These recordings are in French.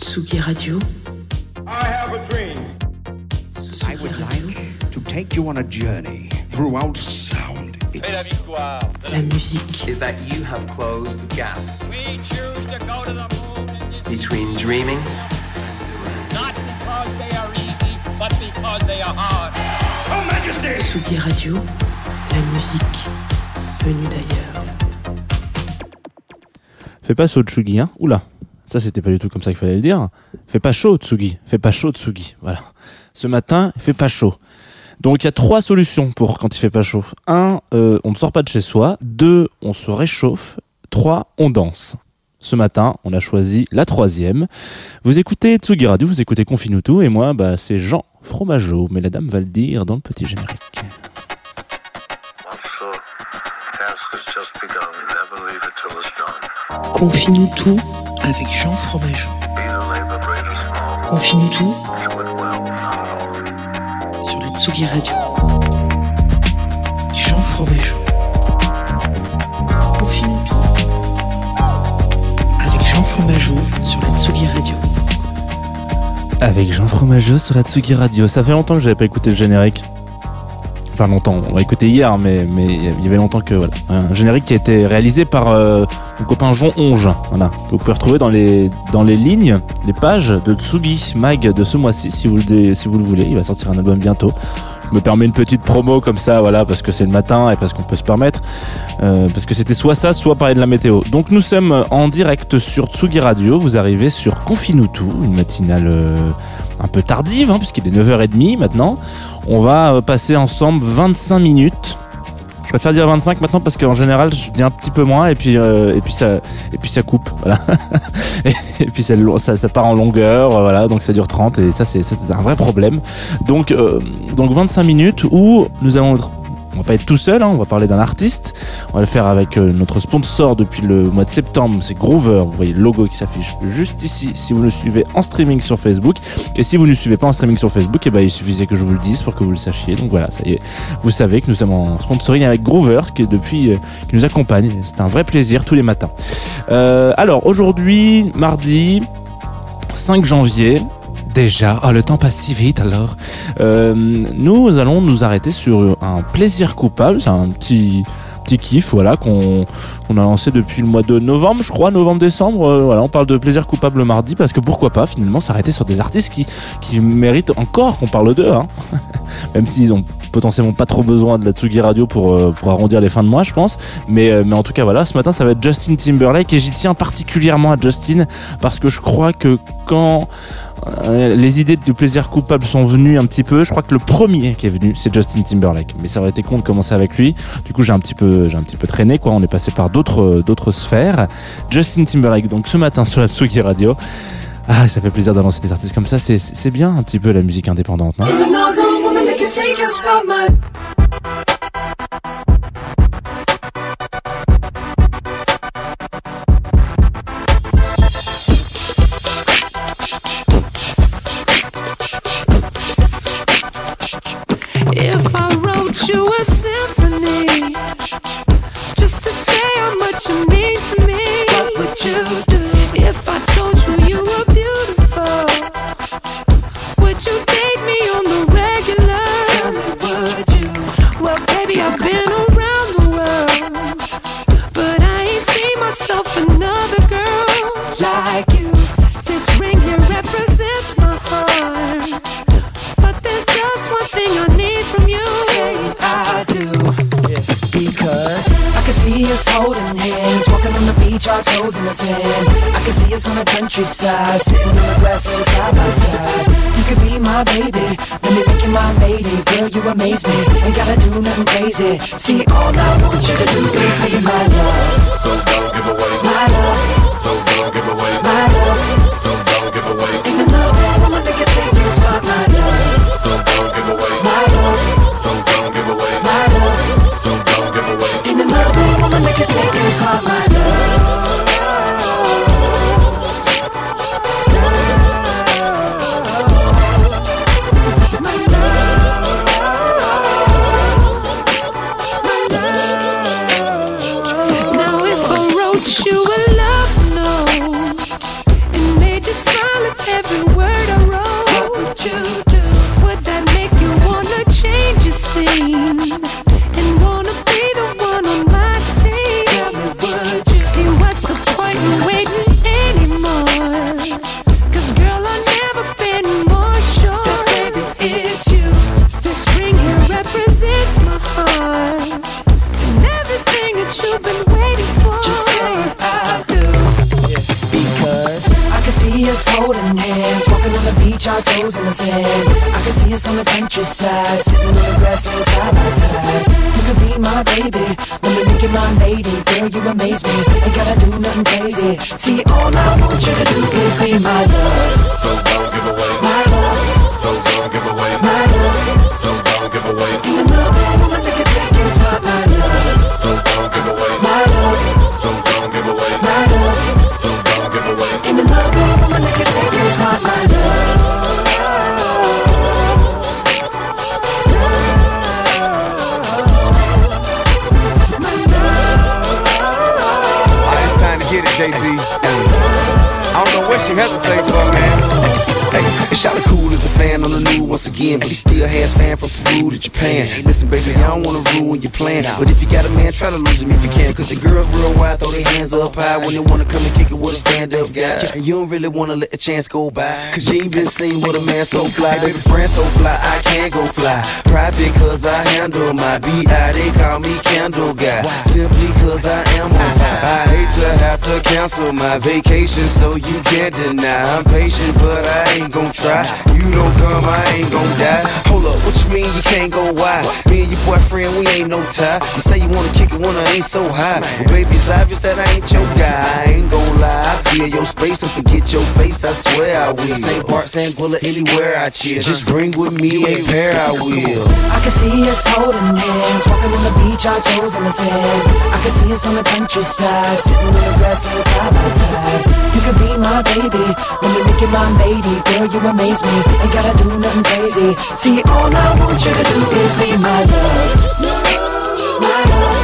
Tsugi Radio. I have a dream. I would like to take you on a journey throughout sound. Et la It's victoire. La musique. is that you have closed the gap We choose to go to the moon in this between dreaming not because they are easy, but because they are hard. Tsugi Radio. La musique venue d'ailleurs. Fais pas chaud Tsugi, hein Oula, ça c'était pas du tout comme ça qu'il fallait le dire. Fais pas chaud Tsugi, fais pas chaud Tsugi, voilà. Ce matin, il fait pas chaud. Donc il y a trois solutions pour quand il fait pas chaud. Un, euh, on ne sort pas de chez soi. Deux, on se réchauffe. Trois, on danse. Ce matin, on a choisi la troisième. Vous écoutez Tsugi Radio, vous écoutez Confinutu, et moi, bah, c'est Jean Fromageau, mais la dame va le dire dans le petit générique. Confine-nous tout avec Jean Fromageau. Confine-nous tout sur la Tsugi Radio. Jean Fromageau. Confine-nous tout avec Jean Fromageau sur la Tsugi Radio. Avec Jean Fromageau sur la Tsugi Radio. Ça fait longtemps que j'avais pas écouté le générique. Enfin longtemps, on l'a écouté hier, mais il y avait longtemps que voilà. Un générique qui a été réalisé par euh, mon copain Jean Onge, voilà, que vous pouvez retrouver dans les dans les lignes, les pages de Tsugi Mag de ce mois-ci, si vous le si vous le voulez. Il va sortir un album bientôt. Me permets une petite promo comme ça, voilà, parce que c'est le matin et parce qu'on peut se permettre. Euh, parce que c'était soit ça, soit parler de la météo. Donc nous sommes en direct sur Tsugi Radio. Vous arrivez sur Confinutu, une matinale euh, un peu tardive, hein, puisqu'il est 9h30 maintenant. On va euh, passer ensemble 25 minutes. Je préfère dire 25 maintenant parce qu'en général je dis un petit peu moins et puis euh, et puis ça et puis ça coupe voilà. Et, puis ça, ça, part en longueur voilà. Donc ça dure 30 et ça c'est un vrai problème. Donc euh, donc 25 minutes où nous allons être va pas être tout seul, hein, on va parler d'un artiste. On va le faire avec euh, notre sponsor depuis le mois de septembre, c'est Groover. Vous voyez le logo qui s'affiche juste ici si vous nous suivez en streaming sur Facebook. Et si vous ne suivez pas en streaming sur Facebook, eh ben, il suffisait que je vous le dise pour que vous le sachiez. Donc voilà, ça y est. Vous savez que nous sommes en sponsoring avec Groover qui depuis, euh, qui nous accompagne. C'est un vrai plaisir tous les matins. Euh, alors aujourd'hui, mardi 5 janvier. Déjà, ah, le temps passe si vite alors. Euh, nous allons nous arrêter sur un plaisir coupable, c'est un petit petit kiff voilà qu'on a lancé depuis le mois de novembre, je crois, novembre-décembre. Euh, voilà, on parle de plaisir coupable le mardi parce que pourquoi pas finalement s'arrêter sur des artistes qui qui méritent encore qu'on parle d'eux, hein. même s'ils ont potentiellement pas trop besoin de la Tsugi Radio pour euh, pour arrondir les fins de mois, je pense. Mais mais en tout cas voilà, ce matin ça va être Justin Timberlake et j'y tiens particulièrement à Justin parce que je crois que quand les idées de plaisir coupable sont venues un petit peu. Je crois que le premier qui est venu, c'est Justin Timberlake. Mais ça aurait été con de commencer avec lui. Du coup, j'ai un petit peu, j'ai un petit peu traîné, quoi. On est passé par d'autres, euh, d'autres sphères. Justin Timberlake, donc ce matin sur la Tsugi Radio. Ah, ça fait plaisir d'avancer des artistes comme ça. C'est, bien un petit peu la musique indépendante, countryside, sitting on the grassland side by side. You could be my baby, let me make you my lady. Girl, you amaze me, ain't gotta do nothing crazy. See, all I want you to do is be my love. I can see us on the countryside, sitting on the grassland side by side. You could be my baby, let me make you my lady. Girl, you amaze me, ain't gotta do nothing crazy. See, all I want you to do is be my love, So don't give away. Again, but he still has fan from Peru to Japan. Listen, baby, I don't wanna ruin your plan, but if you got a man, try to lose him if you can. Cause the girls real wide, throw their hands up high when they wanna come and kick it with a stand-up guy. And you don't really wanna let the chance go by, cause you ain't been seen with a man so fly. Baby, friend so fly, I can't go fly. Private cause I handle my B.I. They call me Candle Guy, simply cause I am on fire. I hate to have to cancel my vacation, so you can't deny. I'm patient, but I ain't gon' try. You don't come, I ain't gon' die. Hold up, what you mean you can't go wide? Me and your boyfriend, we ain't no tie. You say you wanna kick it when I ain't so high. Well, baby, it's obvious that I ain't your guy. I ain't gon' lie. I feel your space and forget your face. I swear I will. Same part, same bullet, anywhere I chill. Just bring with me a pair, I will. I can see us holding hands, walking on the beach, our toes in the sand. I can see us on the countryside, sitting on the grassland side by side. You could be my baby, let me make you my lady. Girl, you amaze me, ain't gotta do nothing crazy. See, all I want you to do is be my love. My love.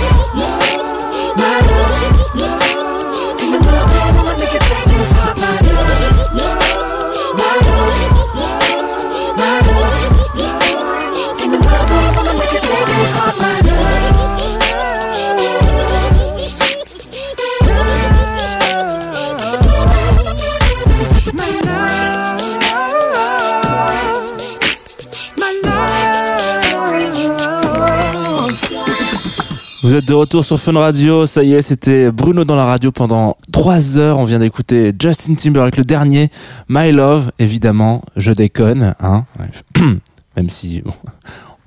De retour sur Fun Radio, ça y est, c'était Bruno dans la radio pendant trois heures. On vient d'écouter Justin Timberlake, le dernier, My Love, évidemment, je déconne, hein. Même si,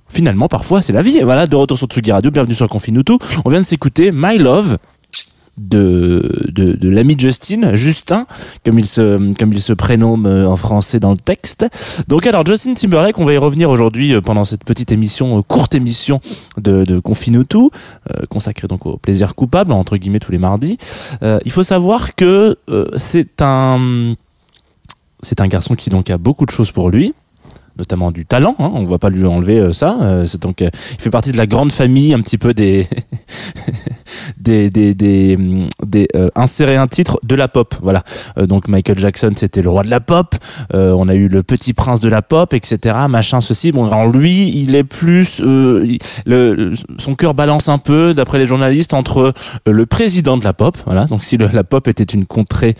finalement, parfois, c'est la vie. Et voilà, de retour sur Tsugi Radio, bienvenue sur Confinuto. On vient de s'écouter My Love de, de, de l'ami Justin, Justin, comme il se, comme il se prénomme euh, en français dans le texte. Donc alors Justin Timberlake, on va y revenir aujourd'hui euh, pendant cette petite émission, euh, courte émission de, de Confinuto, euh, consacrée donc au plaisir coupable, entre guillemets tous les mardis. Il faut savoir que c'est un, c'est un garçon qui donc a beaucoup de choses pour lui notamment du talent, hein, on va pas lui enlever ça. c'est donc, il fait partie de la grande famille, un petit peu des des des des, hum, des, euh, insérer un titre de la pop. Voilà. Euh, donc Michael Jackson, c'était le roi de la pop. Euh, on a eu le petit prince de la pop, etc. Machin, ceci. Bon, alors lui, il est plus, il- le, son cœur balance un peu, d'après les journalistes, entre le président de la pop. Voilà. Donc si le- la pop était une contrée,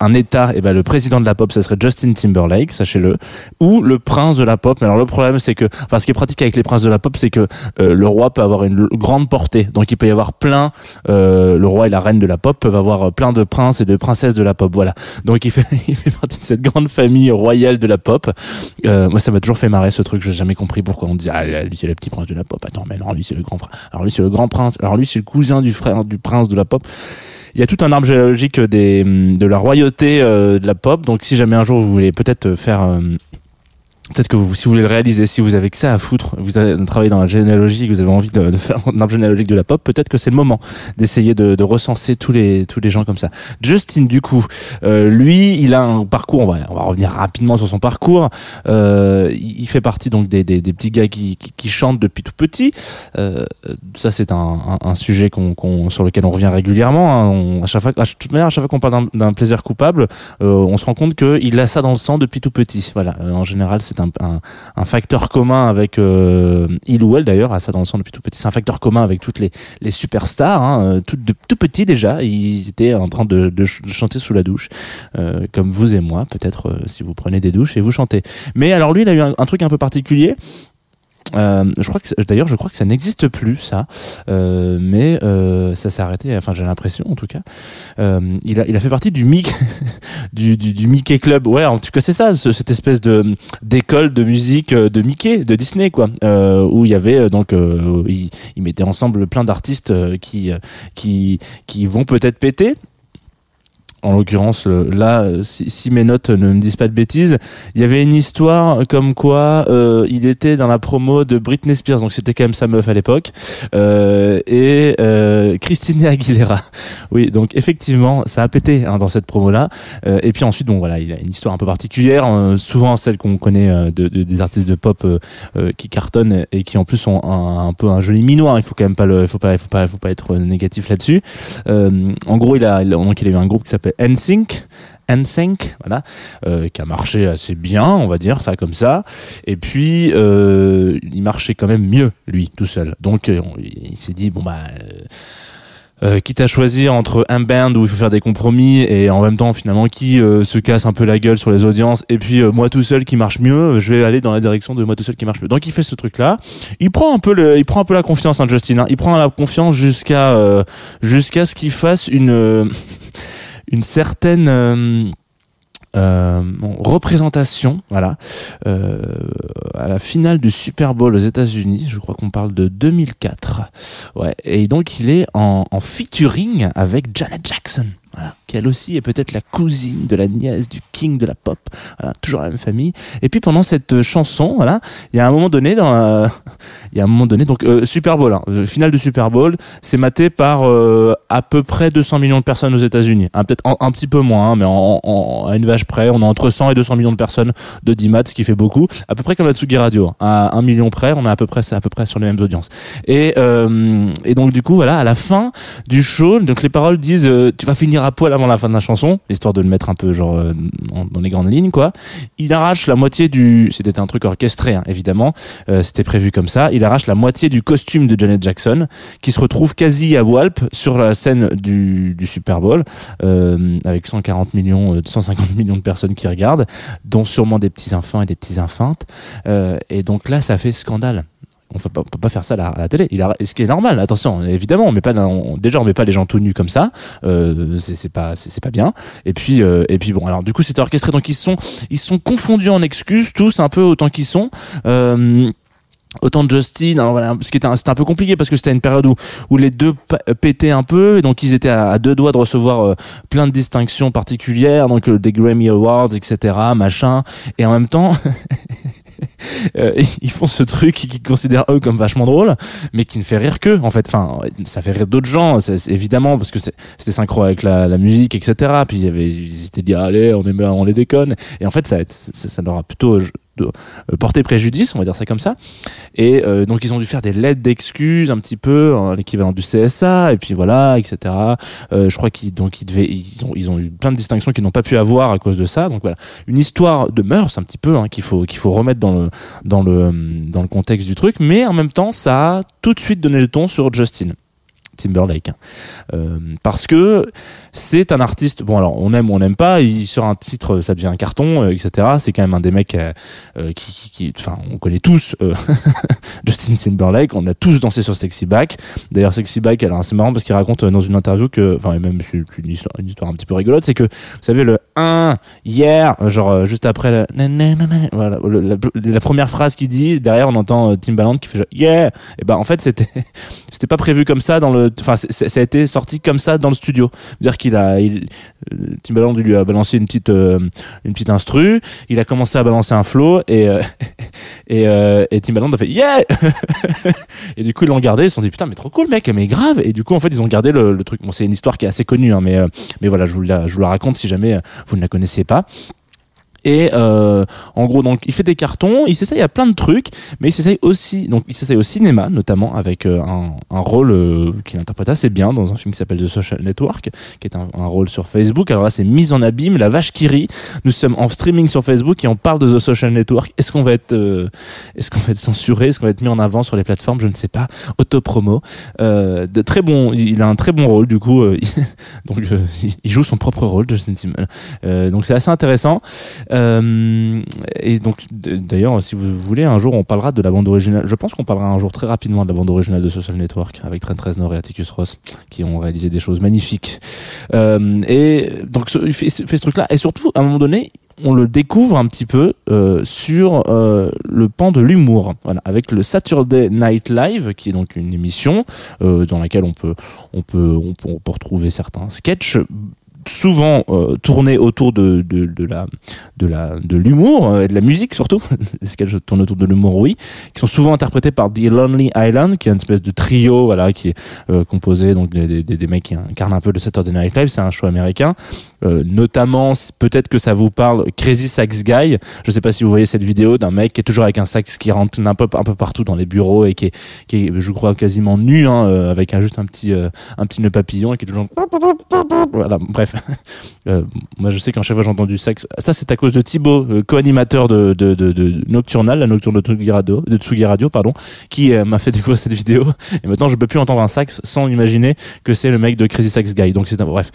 un État, et ben le président de la pop, ça serait Justin Timberlake, sachez-le, ou le prince de la pop. Mais alors le problème, c'est que, enfin, ce qui est pratique avec les princes de la pop, c'est que euh, le roi peut avoir une grande portée. Donc il peut y avoir plein euh, le roi et la reine de la pop peuvent avoir euh, plein de princes et de princesses de la pop. Voilà. Donc il fait, il fait partie de cette grande famille royale de la pop. Euh, moi, ça m'a toujours fait marrer ce truc. J'ai jamais compris pourquoi on dit ah lui c'est le petit prince de la pop. Attends, mais non, lui c'est le grand prince. Alors lui c'est le grand prince. Alors lui c'est le cousin du frère du prince de la pop. Il y a tout un arbre généalogique des de la royauté euh, de la pop. Donc si jamais un jour vous voulez peut-être faire euh, Peut-être que vous, si vous voulez le réaliser, si vous avez que ça à foutre, vous avez travaillé dans la généalogie, que vous avez envie de, de faire un arbre généalogique de la pop, peut-être que c'est le moment d'essayer de, de recenser tous les tous les gens comme ça. Justin, du coup, euh, lui, il a un parcours. On va on va revenir rapidement sur son parcours. Euh, il fait partie donc des, des, des petits gars qui, qui, chantent depuis tout petit. Euh, ça, c'est un, un, sujet qu'on qu'on- sur lequel on revient régulièrement. hein. On- à chaque fois, à toute manière, à chaque fois qu'on parle d'un- d'un plaisir coupable, euh, on se rend compte qu'il a ça dans le sang depuis tout petit. Voilà. Euh, en général, c'est un, un, facteur commun avec euh, il ou elle d'ailleurs a ça dans le sang depuis tout petit. C'est un facteur commun avec toutes les, les superstars. Hein, euh, tout, de, tout petit déjà, ils étaient en train de, de ch- de chanter sous la douche, euh, comme vous et moi, peut-être si vous prenez des douches et vous chantez. Mais alors lui, il a eu un truc un peu particulier. Euh, je crois que d'ailleurs je crois que ça n'existe plus ça. Euh, mais euh, ça s'est arrêté enfin j'ai l'impression en tout cas. Il a il a fait partie du Mickey du, du, Mickey Club. Ouais en tout cas c'est ça ce- cette espèce de d'école de musique de Mickey de Disney quoi. Où il y avait donc euh, il, il mettait ensemble plein d'artistes qui qui qui vont peut-être péter en l'occurrence, là, si, si mes notes ne me disent pas de bêtises, il y avait une histoire comme quoi euh, il était dans la promo de Britney Spears, donc c'était quand même sa meuf à l'époque, euh, et euh, Christina Aguilera. Oui, donc effectivement, ça a pété hein, dans cette promo-là. Euh, et puis ensuite, bon voilà, il a une histoire un peu particulière, euh, souvent celle qu'on connaît euh, de, de- des artistes de pop euh, qui cartonnent et qui en plus ont un, un peu un joli minois. Il faut quand même pas le, faut pas, il faut pas, il faut pas être négatif là-dessus. En gros, il a- donc il a eu un groupe qui s'appelle NSYNC. NSYNC, voilà, euh, qui a marché assez bien, on va dire ça comme ça. Et puis, euh, il marchait quand même mieux lui tout seul. Donc, euh, il s'est dit bon bah. euh, euh, quitte à choisir entre un band où il faut faire des compromis et en même temps finalement qui euh, se casse un peu la gueule sur les audiences et puis euh, moi tout seul qui marche mieux je vais aller dans la direction de moi tout seul qui marche mieux donc il fait ce truc là il prend un peu le il prend un peu la confiance hein, Justin hein. il prend la confiance jusqu'à euh, jusqu'à ce qu'il fasse une une certaine euh, euh, représentation, voilà, euh, à la finale du Super Bowl aux États-Unis. Je crois qu'on parle de 2004. Ouais, et donc il est en featuring avec Janet Jackson. Voilà, qui elle aussi est peut-être la cousine de la nièce du king de la pop. Voilà, toujours la même famille. Et puis pendant cette euh, chanson, voilà, il y a un moment donné dans la- il y a un moment donné donc euh, Super Bowl, hein, euh, finale du Super Bowl, c'est maté par euh, à peu près 200 millions de personnes aux États-Unis. Hein, peut-être un, petit peu moins, hein, mais en, en- à une vache près, on est entre 100 et 200 millions de personnes de 10 ce qui fait beaucoup. À peu près comme la Tsugi Radio. hein. À un million près, on est à peu près, c'est à peu près sur les mêmes audiences. Et euh, et donc du coup voilà, à la fin du show, donc les paroles disent euh, tu vas finir à poil avant la fin de la chanson, histoire de le mettre un peu genre euh, dans les grandes lignes quoi. Il arrache la moitié du, c'était un truc orchestré hein, évidemment, euh, c'était prévu comme ça. Il arrache la moitié du costume de Janet Jackson, qui se retrouve quasi à Walp sur la scène du, Super Bowl, euh, avec 140 millions, euh, 150 millions de personnes qui regardent, dont sûrement des petits enfants et des petits infantes. Et donc là, ça fait scandale. On on peut pas faire ça à la, à la télé. Il a, ce qui est normal. Attention, évidemment, on met pas, on- déjà on met pas les gens tout nus comme ça. Euh, c'est pas, c'est pas bien. Et puis, euh, et puis bon, alors du coup, c'était orchestré. Donc ils sont, ils sont confondus en excuses tous un peu autant qu'ils sont. Euh, Autant de Justin, alors voilà, ce qui était un, c'était un peu compliqué parce que c'était une période où, où les deux pétaient un peu, et donc ils étaient à, à deux doigts de recevoir euh, plein de distinctions particulières, donc euh, des Grammy Awards, etc., machin, et en même temps, euh, ils font ce truc qu'ils considèrent eux comme vachement drôle, mais qui ne fait rire qu'eux, en fait. Enfin, ça fait rire d'autres gens, évidemment, parce que c'était synchro avec la, musique, etc. Puis il y ils s'étaient dit, allez, on, aime, on les déconne. Et en fait, ça, ça, leur a plutôt de- euh, porté préjudice, on va dire ça comme ça. Et euh, donc ils ont dû faire des lettres d'excuses un petit peu, l'équivalent du CSA, et puis voilà, etc. Euh, je crois qu'ils donc ils devaient, ils ont, ils ont eu plein de distinctions qu'ils n'ont pas pu avoir à cause de ça. Donc voilà, une histoire de mœurs un petit peu hein, qu'il faut qu'il faut remettre dans le dans le dans le contexte du truc, mais en même temps ça a tout de suite donné le ton sur Justin Timberlake. hein. Euh, parce que c'est un artiste, bon alors on aime ou on n'aime pas, il sort un titre, ça devient un carton, euh, etc. C'est quand même un des mecs euh, qui, enfin on connaît tous Justin Timberlake, on a tous dansé sur Sexy Back. D'ailleurs Sexy Back, alors c'est marrant parce qu'il raconte dans une interview que, enfin et même c'est une histoire, une histoire un petit peu rigolote, c'est que vous savez le 1 hier, genre juste après nanana, voilà, la, la première phrase qu'il dit, derrière on entend Timbaland qui fait genre, yeah, et ben en fait c'était pas prévu comme ça dans le, enfin c'est- c'est- ça a été sorti comme ça dans le studio, dire qu'il a, euh, Timbaland lui a balancé une petite euh, une petite instru, il a commencé à balancer un flow et euh, et, euh, Timbaland a fait yeah! Et du coup ils l'ont gardé. Ils se sont dit putain mais trop cool mec mais grave. Et du coup en fait ils ont gardé le, le truc. Bon c'est une histoire qui est assez connue hein, mais euh, mais voilà je vous la je vous la raconte si jamais euh, vous ne la connaissiez pas et euh, en gros, donc, il fait des cartons, il s'essaye à plein de trucs, mais il s'essaye aussi, donc, il s'essaye au cinéma, notamment avec euh, un, un rôle euh, qu'il interprète assez bien dans un film qui s'appelle The Social Network, qui est un, un rôle sur Facebook. Alors là, c'est mise en abîme, la vache qui rit. Nous sommes en streaming sur Facebook et on parle de The Social Network. Est-ce qu'on va être, euh, est-ce qu'on va être censuré, est-ce qu'on va être mis en avant sur les plateformes? Je ne sais pas. Autopromo. Euh, de très bon, il a un très bon rôle du coup. euh, donc, euh, il- joue son propre rôle, Justin Timberlake. Donc c'est assez intéressant. Et donc, d'ailleurs, si vous voulez, un jour, on parlera de la bande originale. Je pense qu'on parlera un jour très rapidement de la bande originale de Social Network avec Trent Reznor et Atticus Ross, qui ont réalisé des choses magnifiques. Euh, et donc, il fait, ce truc-là. Et surtout, à un moment donné, on le découvre un petit peu euh, sur euh, le pan de l'humour, avec le Saturday Night Live, qui est donc une émission euh, dans laquelle on peut, on peut, on peut, on peut retrouver certains sketchs souvent euh, tournés autour de, de, de la de la de l'humour euh, et de la musique surtout les sketchs tournent autour de l'humour oui qui sont souvent interprétés par The Lonely Island qui est une espèce de trio voilà qui est euh, composé donc des, des, des mecs qui incarnent un peu le Saturday Night Live c'est un show américain. Euh, notamment peut-être que ça vous parle Crazy Sax Guy. Je sais pas si vous voyez cette vidéo d'un mec qui est toujours avec un sax qui rentre un peu un peu partout dans les bureaux et qui est qui est je crois quasiment nu hein, euh, avec un, juste un petit euh, un petit nœud papillon et qui est toujours voilà bref euh, moi je sais qu'en chaque fois j'ai entendu sax ça c'est à cause de Thibaut euh, co-animateur de, Nocturnal la nocturne de Tsugi Radio, de Tsugi Radio pardon qui euh, m'a fait découvrir cette vidéo. Et maintenant je peux plus entendre un sax sans imaginer que c'est le mec de Crazy Sax Guy. Donc c'est un bref.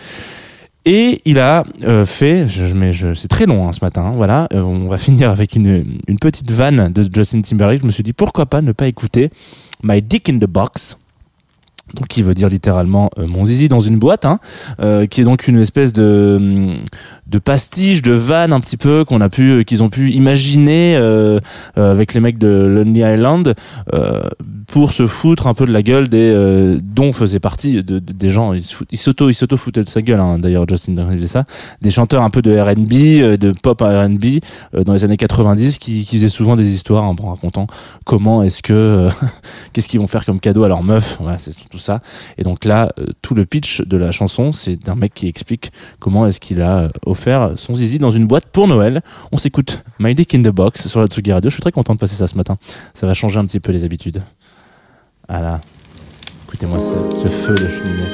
Et il a fait, je, mais je, c'est très long hein, ce matin, hein, voilà, on va finir avec une, une petite vanne de Justin Timberlake. Je me suis dit pourquoi pas ne pas écouter My Dick in the Box, donc qui veut dire littéralement euh, mon zizi dans une boîte, hein, euh, qui est donc une espèce de hum, de pastiche, de vanne un petit peu qu'on a pu, euh, qu'ils ont pu imaginer euh, avec les mecs de Lonely Island pour se foutre un peu de la gueule des euh, dont faisait partie de, de- des gens. Ils s'auto ils s'auto foutaient de sa gueule. Hein, D'ailleurs, Justin Timberlake faisait ça. Des chanteurs un peu de R&B, euh, de pop R&B euh, dans les années 90 qui, qui faisaient souvent des histoires en racontant comment est-ce que euh, qu'est-ce qu'ils vont faire comme cadeau à leur meuf. Voilà, c'est tout ça. Et donc là, euh, tout le pitch de la chanson, c'est d'un mec qui explique comment est-ce qu'il a offert son zizi dans une boîte pour Noël. On s'écoute My Dick in the Box sur la Tsugi Radio. Je suis très content de passer ça ce matin. Ça va changer un petit peu les habitudes. Voilà. Écoutez-moi ce, ce feu de cheminée.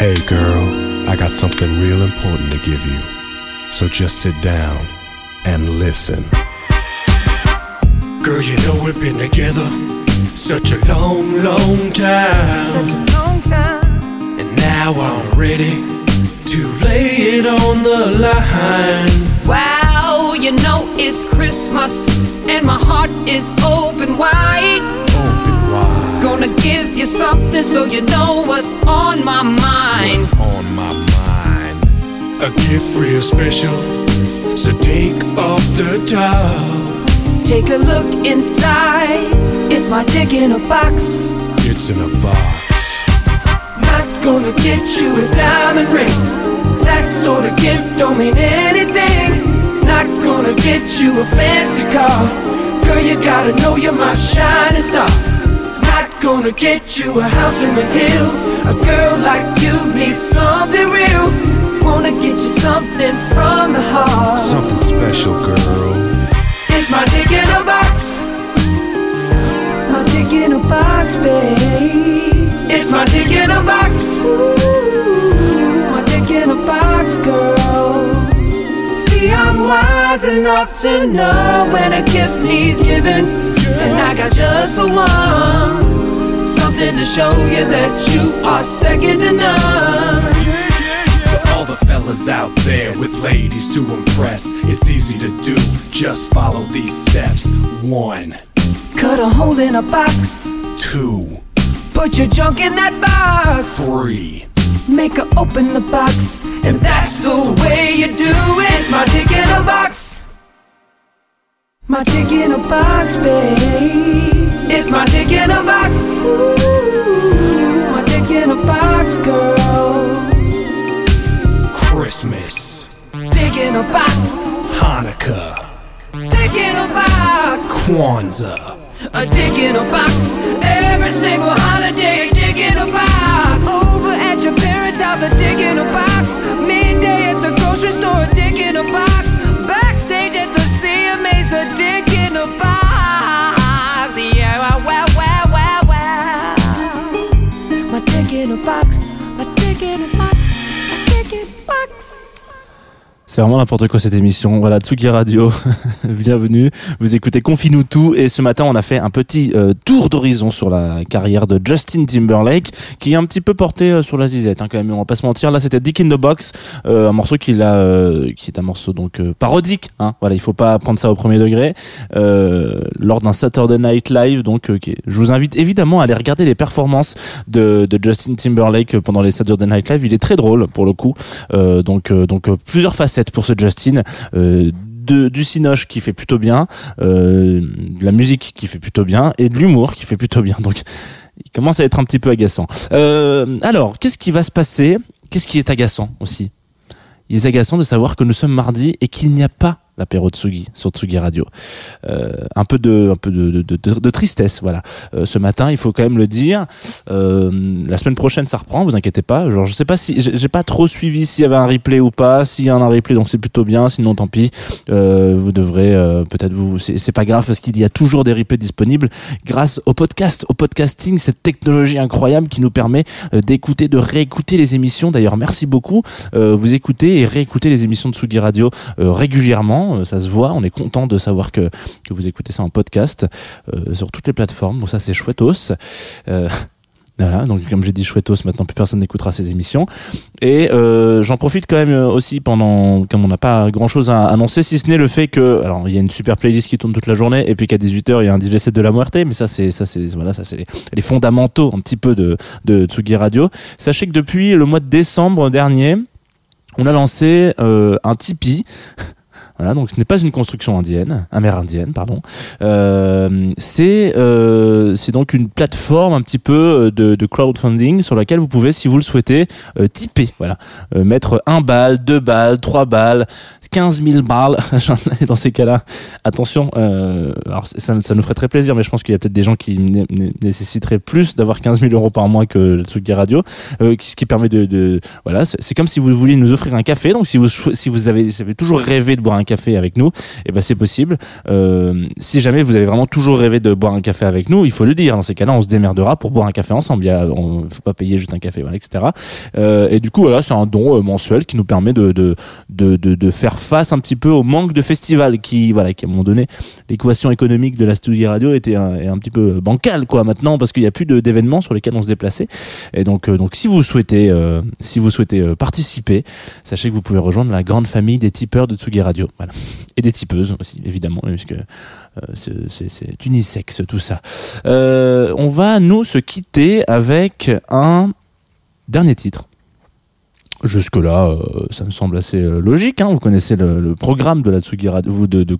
Hey girl, I got something real important to give you. So just sit down and listen. Girl, you know we've been together such a long, long time. Such a long time. And now I'm ready to lay it on the line. Wow, you know it's Christmas and my heart is open wide. Open wide. Gonna give you something so you know what's on my mind. What's on my mind? A gift real special. So take off the top. Take a look inside. It's my dick in a box. It's in a box. Not gonna get you a diamond ring. That sort of gift don't mean anything. Not gonna get you a fancy car. Girl, you gotta know you're my shining star. Not gonna get you a house in the hills. A girl like you needs something real. Wanna get you something from the heart. Something special, girl. It's my dick in a box. My dick in a box, babe. It's my dick in a box. Ooh, my dick in a box, girl. See, I'm wise enough to know when a gift needs giving. And I got just the one. Something to show you that you are second to none. To all the fellas out there with ladies to impress, it's easy to do. Just follow these steps. One, Cut a hole in a box, two, put your junk in that box. three. Make her open the box, and that's the way you do it. It's my dick in a box. My dick in a box, babe. It's my dick in a box. Ooh, my dick in a box, girl. Christmas, Dick in a box. Hanukkah, Dick in a box. Kwanzaa. A dick in a box. Every single holiday, a dick in a box. Over your a dick in a box. Midday at the grocery store, a dick in a box. Backstage at the CMA's, a dick in a box. Yeah, wow, wow, wow, wow. My dick in a box. My dick in a box. My dick in a box. C'est vraiment n'importe quoi cette émission. Voilà, Tsugi Radio, bienvenue. Vous écoutez Confine-nous tout et ce matin on a fait un petit euh, tour d'horizon sur la carrière de Justin Timberlake qui est un petit peu porté euh, sur la zizette hein, quand même. On va pas se mentir. Là c'était Dick in the Box, euh, un morceau qu'il a, euh, qui est un morceau donc euh, parodique. Hein. Voilà, il faut pas prendre ça au premier degré. Euh, lors d'un Saturday Night Live, donc est- je vous invite évidemment à aller regarder les performances de, de Justin Timberlake pendant les Saturday Night Live. Il est très drôle pour le coup. Donc donc plusieurs facettes pour ce Justin. Euh, de, du cinoche qui fait plutôt bien, euh, de la musique qui fait plutôt bien et de l'humour qui fait plutôt bien. Donc il commence à être un petit peu agaçant. Euh, alors, qu'est-ce qui va se passer? Qu'est-ce qui est agaçant aussi? Il est agaçant de savoir que nous sommes mardi et qu'il n'y a pas l'apéro Tsugi sur Tsugi Radio. Euh, un peu de, un peu de, de, tristesse, voilà. Euh, ce matin, il faut quand même le dire. Euh, la semaine prochaine, ça reprend. Vous inquiétez pas. Genre, je sais pas si j'ai pas trop suivi s'il y avait un replay ou pas. S'il y a un replay, donc c'est plutôt bien. Sinon, tant pis. Euh, vous devrez peut-être vous. C'est pas grave parce qu'il y a toujours des replays disponibles grâce au podcast, au podcasting, cette technologie incroyable qui nous permet d'écouter, de réécouter les émissions. D'ailleurs, merci beaucoup. Vous écoutez et réécoutez les émissions de Tsugi Radio régulièrement. Euh, ça se voit. On est content de savoir que que vous écoutez ça en podcast euh, sur toutes les plateformes. Bon, ça c'est chouettos. Euh, Voilà, donc comme j'ai dit chouettos, maintenant plus personne n'écoutera ces émissions. Et j'en profite quand même aussi pendant, comme on n'a pas grand chose à annoncer, si ce n'est le fait que, alors il y a une super playlist qui tourne toute la journée, et puis qu'à 18h il y a un DJ set de la Muerte, mais ça c'est, ça c'est, voilà, ça c'est les, fondamentaux un petit peu de, de Tsugi Radio. Sachez que depuis le mois de décembre dernier, on a lancé un Tipeee. Voilà, donc ce n'est pas une construction indienne, amérindienne, pardon. Euh, c'est euh, c'est donc une plateforme un petit peu euh, de, de crowdfunding sur laquelle vous pouvez, si vous le souhaitez, euh, tiper. Voilà, Euh, mettre un balle, deux balles, trois balles, 15 000 balles. Dans ces cas-là, attention. Euh, alors ça, ça nous ferait très plaisir, mais je pense qu'il y a peut-être des gens qui né- né- nécessiteraient plus d'avoir 15 000 euros par mois que le Tsugi Radio, ce qui permet de, de voilà, c'est comme si vous vouliez nous offrir un café. Donc si vous si vous avez, si vous avez toujours rêvé de boire un café avec nous, et ben c'est possible. Euh, si jamais vous avez vraiment toujours rêvé de boire un café avec nous, il faut le dire. Dans ces cas-là, on se démerdera pour boire un café ensemble. Il y a, on faut pas payer juste un café, voilà, etc. Euh, et du coup, voilà, c'est un don euh, mensuel qui nous permet de, de de, de de faire face un petit peu au manque de festivals qui voilà qui à un moment donné l'équation économique de la studio radio était un, est un petit peu bancale quoi maintenant parce qu'il y a plus d'événements sur lesquels on se déplaçait et donc euh, donc si vous souhaitez euh, si vous souhaitez euh, participer sachez que vous pouvez rejoindre la grande famille des tipeurs de Tsugi Radio voilà. Et des tipeuses aussi évidemment puisque euh, c'est unisexe tout ça. Euh, on va nous se quitter avec un dernier titre Jusque-là, euh, ça me semble assez euh, logique. Hein. Vous connaissez le, programme de la Tsugi Radio, de, de.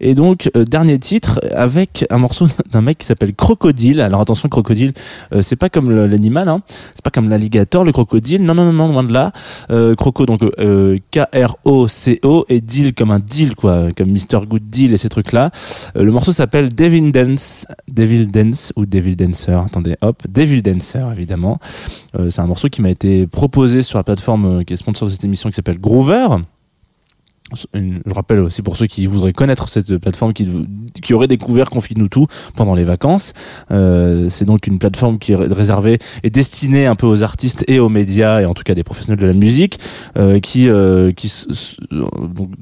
Et donc, euh, dernier titre avec un morceau d'un mec qui s'appelle Crocodile. Alors attention, Crocodile, c'est pas comme l'animal, hein. c'est pas comme l'alligator, le crocodile. Non, non, non, non, loin de là. Croco, donc K-R-O-C-O, et deal comme un deal, quoi, comme Mr. Good Deal et ces trucs-là. Le morceau s'appelle Devil Dance, Devil Dance ou Devil Dancer. Attendez, hop, Devil Dancer, évidemment. C'est un morceau qui m'a été proposé sur la plateforme euh, qui est sponsor de cette émission qui s'appelle Groover. une- je rappelle aussi pour ceux qui voudraient connaître cette plateforme, qui, qui auraient découvert Confine-nous tout pendant les vacances. Euh, c'est donc une plateforme qui est ré- réservée et destinée un peu aux artistes et aux médias et en tout cas des professionnels de la musique euh, qui qui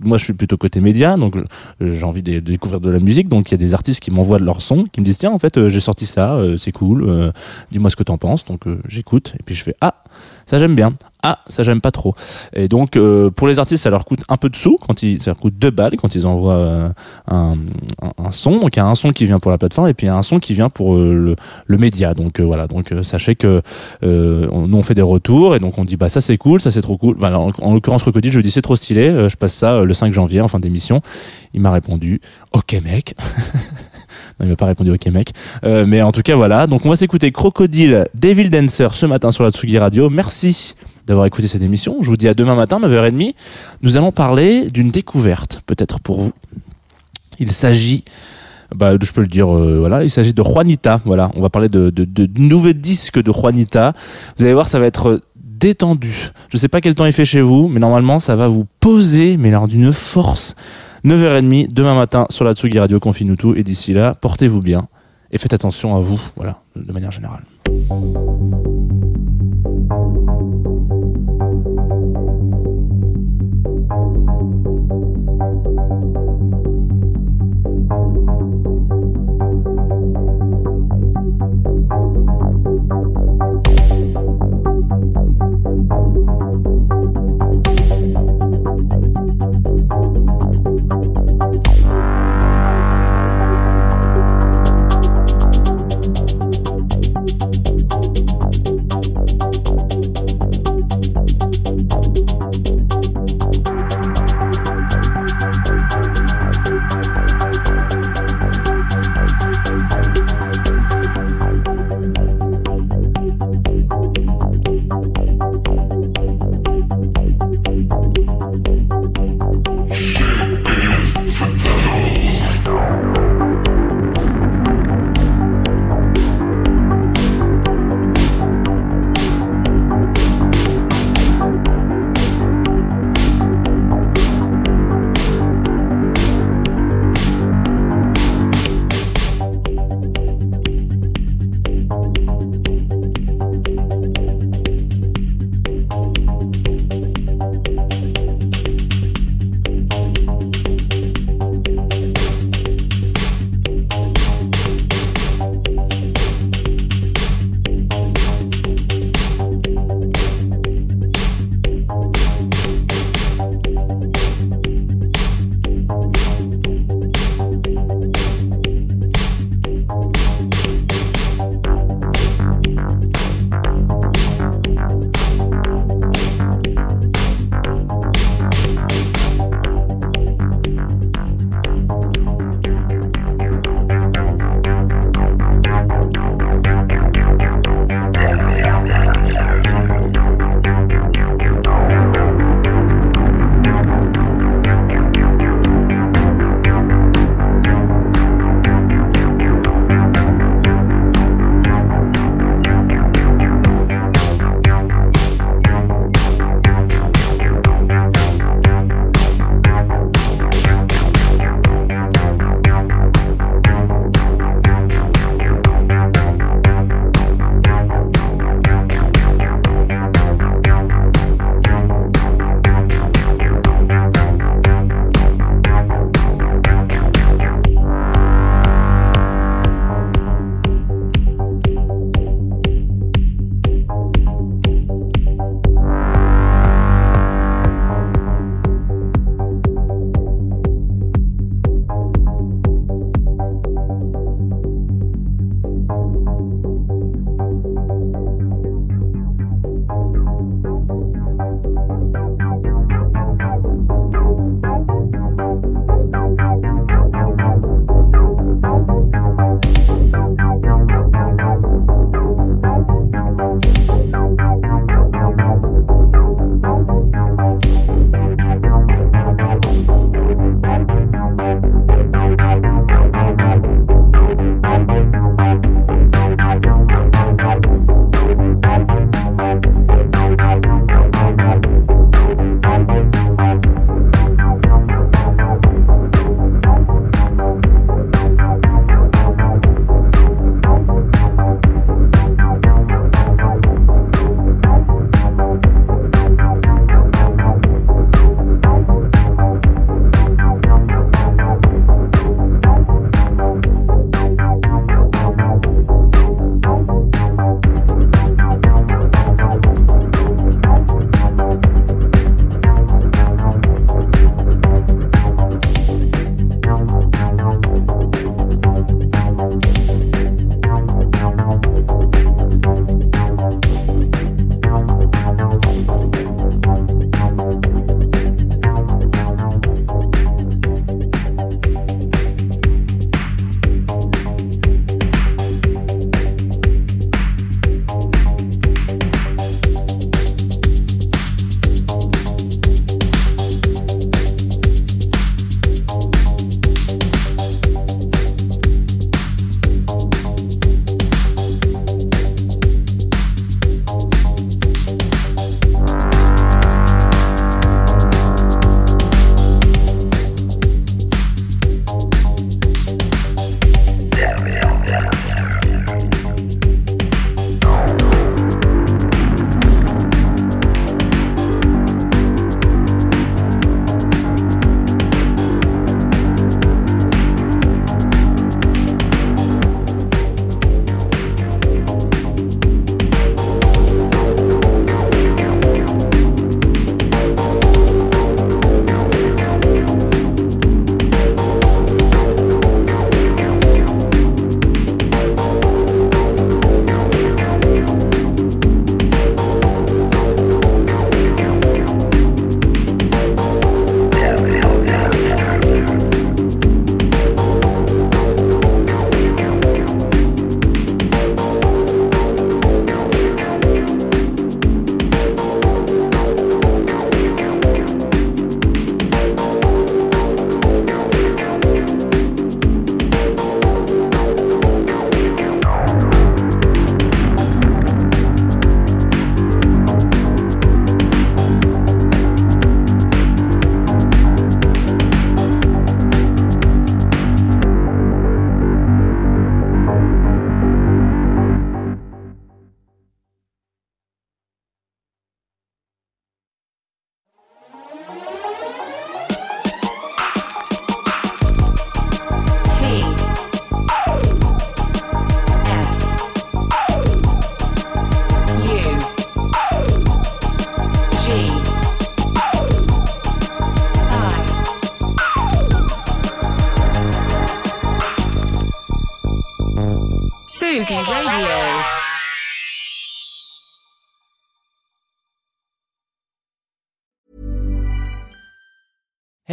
moi je suis plutôt côté média donc j'ai envie de, de découvrir de la musique donc il y a des artistes qui m'envoient de leur son qui me disent tiens en fait j'ai sorti ça c'est cool dis-moi ce que t'en penses donc j'écoute et puis je fais ah ça j'aime bien ah ça j'aime pas trop. Et donc euh, pour les artistes ça leur coûte un peu de sous quand ils ça leur coûte deux balles quand ils envoient euh, un, un, son. Donc il y a un son qui vient pour la plateforme et puis il y a un son qui vient pour euh, le, le média. Donc euh, voilà. Donc euh, sachez que on, nous on fait des retours et donc on dit bah ça c'est cool ça c'est trop cool. Voilà, en, en l'occurrence Crocodile je lui dis c'est trop stylé je passe ça le 5 janvier en fin d'émission. Il m'a répondu ok mec. Non, il m'a pas répondu ok mec. Euh, mais en tout cas voilà. Donc on va s'écouter Crocodile Devil Dancer ce matin sur la Tsugi Radio. Merci d'avoir écouté cette émission je vous dis à demain matin 9h30 nous allons parler d'une découverte peut-être pour vous il s'agit bah, je peux le dire, euh, voilà, il s'agit de Juanita. Voilà, on va parler de, de, de, de Juanita. Vous allez voir, ça va être détendu. Je sais pas quel temps il fait chez vous, mais normalement, ça va vous poser, mais alors d'une force. 9h30 demain matin sur la Tsugi Radio Confine tout. Et d'ici là, portez-vous bien et faites attention à vous. Voilà, de manière générale.